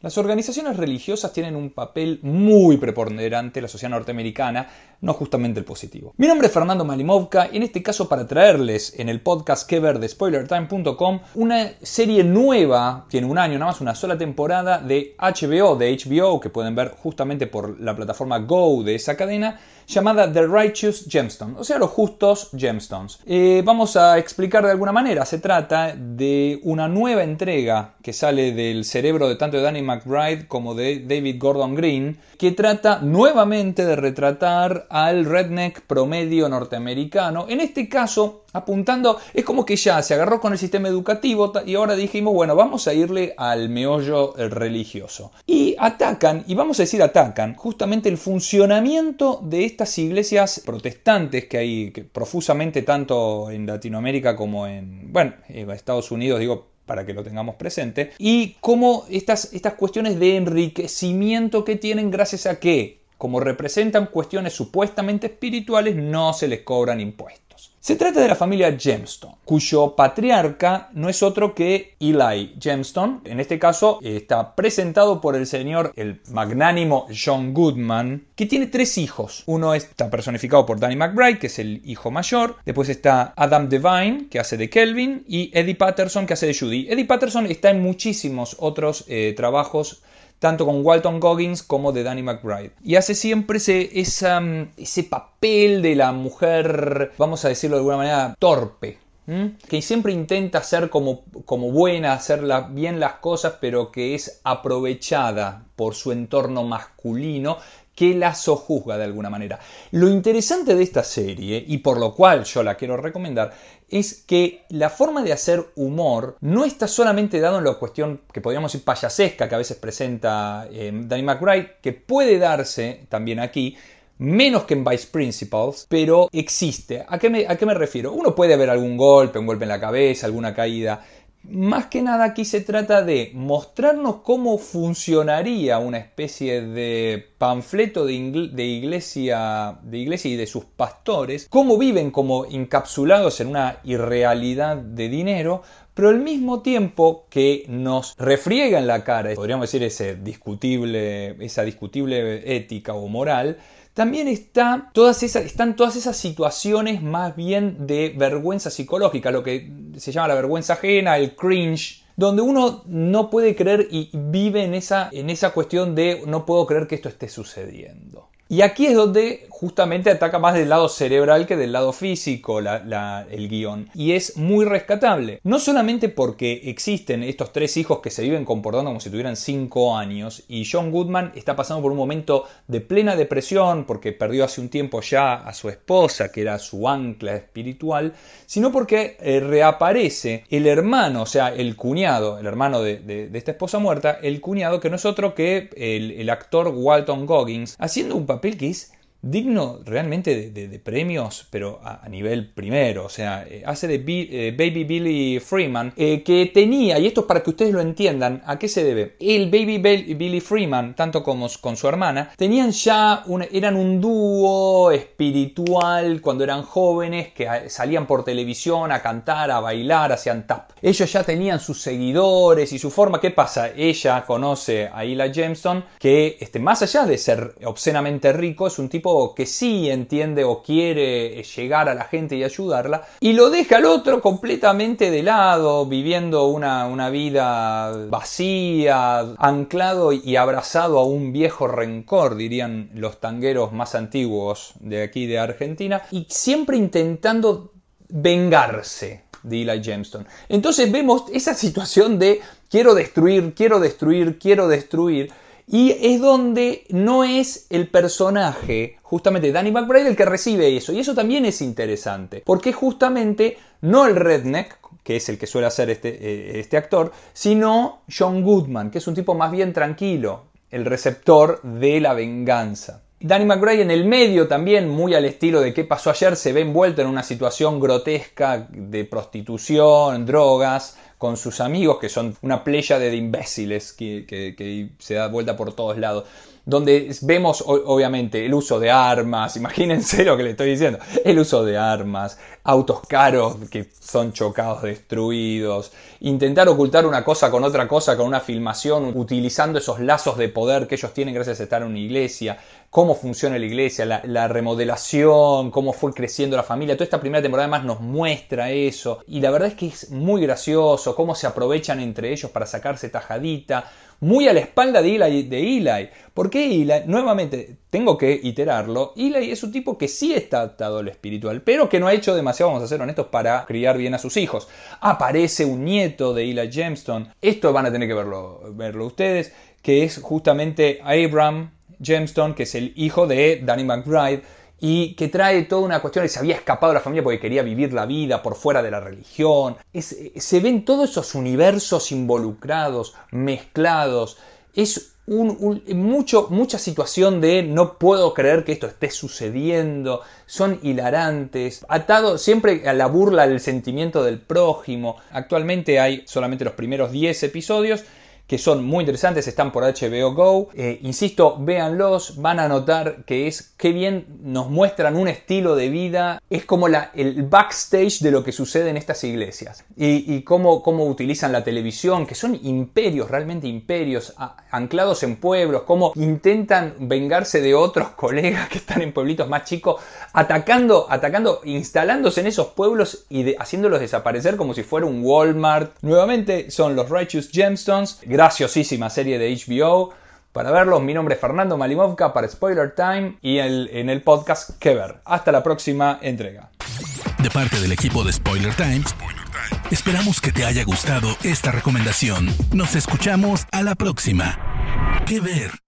Las organizaciones religiosas tienen un papel muy preponderante en la sociedad norteamericana, no justamente el positivo. Mi nombre es Fernando Malimovka y en este caso para traerles en el podcast que ver de spoilertime.com una serie nueva, tiene un año nada más, una sola temporada de HBO, de HBO, que pueden ver justamente por la plataforma Go de esa cadena, llamada The Righteous Gemstone, o sea, los justos gemstones. Eh, vamos a explicar de alguna manera, se trata de una nueva entrega que sale del cerebro de tanto de Danny McBride como de David Gordon Green, que trata nuevamente de retratar al redneck promedio norteamericano, en este caso apuntando, es como que ya se agarró con el sistema educativo y ahora dijimos, bueno, vamos a irle al meollo religioso. Y atacan, y vamos a decir atacan, justamente el funcionamiento de estas iglesias protestantes que hay profusamente tanto en Latinoamérica como en, bueno, en Estados Unidos, digo, para que lo tengamos presente, y cómo estas, estas cuestiones de enriquecimiento que tienen gracias a que, como representan cuestiones supuestamente espirituales, no se les cobran impuestos. Se trata de la familia Gemstone, cuyo patriarca no es otro que Eli Gemstone. En este caso está presentado por el señor, el magnánimo John Goodman, que tiene tres hijos. Uno está personificado por Danny McBride, que es el hijo mayor. Después está Adam Devine, que hace de Kelvin, y Eddie Patterson, que hace de Judy. Eddie Patterson está en muchísimos otros eh, trabajos tanto con Walton Goggins como de Danny McBride. Y hace siempre ese, ese papel de la mujer, vamos a decirlo de alguna manera, torpe, que siempre intenta ser como, como buena, hacer bien las cosas, pero que es aprovechada por su entorno masculino que la sojuzga de alguna manera. Lo interesante de esta serie, y por lo cual yo la quiero recomendar, es que la forma de hacer humor no está solamente dado en la cuestión que podríamos decir payasesca que a veces presenta eh, Danny McBride, que puede darse también aquí, menos que en Vice Principals, pero existe. ¿A qué, me, ¿A qué me refiero? Uno puede ver algún golpe, un golpe en la cabeza, alguna caída, más que nada aquí se trata de mostrarnos cómo funcionaría una especie de panfleto de, iglesia, de iglesia y de sus pastores, cómo viven como encapsulados en una irrealidad de dinero, pero al mismo tiempo que nos refriega en la cara, podríamos decir esa discutible ética o moral, también está todas esas, están todas esas situaciones más bien de vergüenza psicológica, lo que se llama la vergüenza ajena, el cringe, donde uno no puede creer y vive en esa, en esa cuestión de no puedo creer que esto esté sucediendo. Y aquí es donde justamente ataca más del lado cerebral que del lado físico el guion. Y es muy rescatable. No solamente porque existen estos tres hijos que se viven comportando como si tuvieran cinco años y John Goodman está pasando por un momento de plena depresión porque perdió hace un tiempo ya a su esposa, que era su ancla espiritual, sino porque eh, reaparece el hermano, o sea, el cuñado, el hermano de, esta esposa muerta, el cuñado que no es otro que el, el actor Walton Goggins, haciendo un papel es digno realmente de, premios, pero a, nivel primero. O sea, eh, hace de eh, Baby Billy Freeman, eh, que tenía, y esto es para que ustedes lo entiendan, ¿a qué se debe? El Baby Billy Freeman, tanto como con su hermana, tenían ya, eran un dúo espiritual cuando eran jóvenes, que salían por televisión a cantar, a bailar, hacían tap. Ellos ya tenían sus seguidores y su forma. ¿Qué pasa? Ella conoce a Ila Jameson, que este, más allá de ser obscenamente rico, es un tipo que sí entiende o quiere llegar a la gente y ayudarla, y lo deja al otro completamente de lado, viviendo una, una vida vacía, anclado y abrazado a un viejo rencor, dirían los tangueros más antiguos de aquí de Argentina, y siempre intentando vengarse de Eli Jameson. Entonces vemos esa situación de quiero destruir, quiero destruir, quiero destruir, y es donde no es el personaje, justamente Danny McBride, el que recibe eso. Y eso también es interesante. Porque justamente no el redneck, que es el que suele hacer este, eh, este actor, sino John Goodman, que es un tipo más bien tranquilo, el receptor de la venganza. Danny McBride en el medio también, muy al estilo de qué pasó ayer, se ve envuelto en una situación grotesca de prostitución, drogas, con sus amigos, que son una playa de imbéciles que, que se da vuelta por todos lados donde vemos obviamente el uso de armas, imagínense lo que le estoy diciendo, el uso de armas, autos caros que son chocados, destruidos, intentar ocultar una cosa con otra cosa, con una filmación, utilizando esos lazos de poder que ellos tienen gracias a estar en una iglesia, cómo funciona la iglesia, la, remodelación, cómo fue creciendo la familia. Toda esta primera temporada además nos muestra eso. Y la verdad es que es muy gracioso cómo se aprovechan entre ellos para sacarse tajadita. Muy a la espalda de Eli. De Eli. Nuevamente, tengo que iterarlo. Eli es un tipo que sí está adaptado al espiritual, pero que no ha hecho demasiado, vamos a ser honestos, para criar bien a sus hijos. Aparece un nieto de Eli Gemstone. Esto van a tener que verlo, verlo ustedes, que es justamente Abraham Gemstone, que es el hijo de Danny McBride, y que trae toda una cuestión de se había escapado de la familia porque quería vivir la vida por fuera de la religión. se ven todos esos universos involucrados, mezclados. Es un, mucho, mucha situación de no puedo creer que esto esté sucediendo. Son hilarantes. Atado siempre a la burla del sentimiento del prójimo. Actualmente hay solamente los primeros 10 episodios que son muy interesantes, están por HBO Go. Eh, insisto, véanlos, van a notar que es qué bien nos muestran un estilo de vida. Es como la, el backstage de lo que sucede en estas iglesias. Y, cómo, cómo, utilizan la televisión, que son imperios, realmente imperios, anclados en pueblos, cómo intentan vengarse de otros colegas que están en pueblitos más chicos, atacando, atacando, instalándose en esos pueblos y haciéndolos desaparecer como si fuera un Walmart. Nuevamente son los Righteous Gemstones graciosísima serie de HBO. Para verlos, mi nombre es Fernando Malimovka para Spoiler Time y en el podcast Que Ver. Hasta la próxima entrega. De parte del equipo de Spoiler Time, esperamos que te haya gustado esta recomendación. Nos escuchamos a la próxima. Que Ver.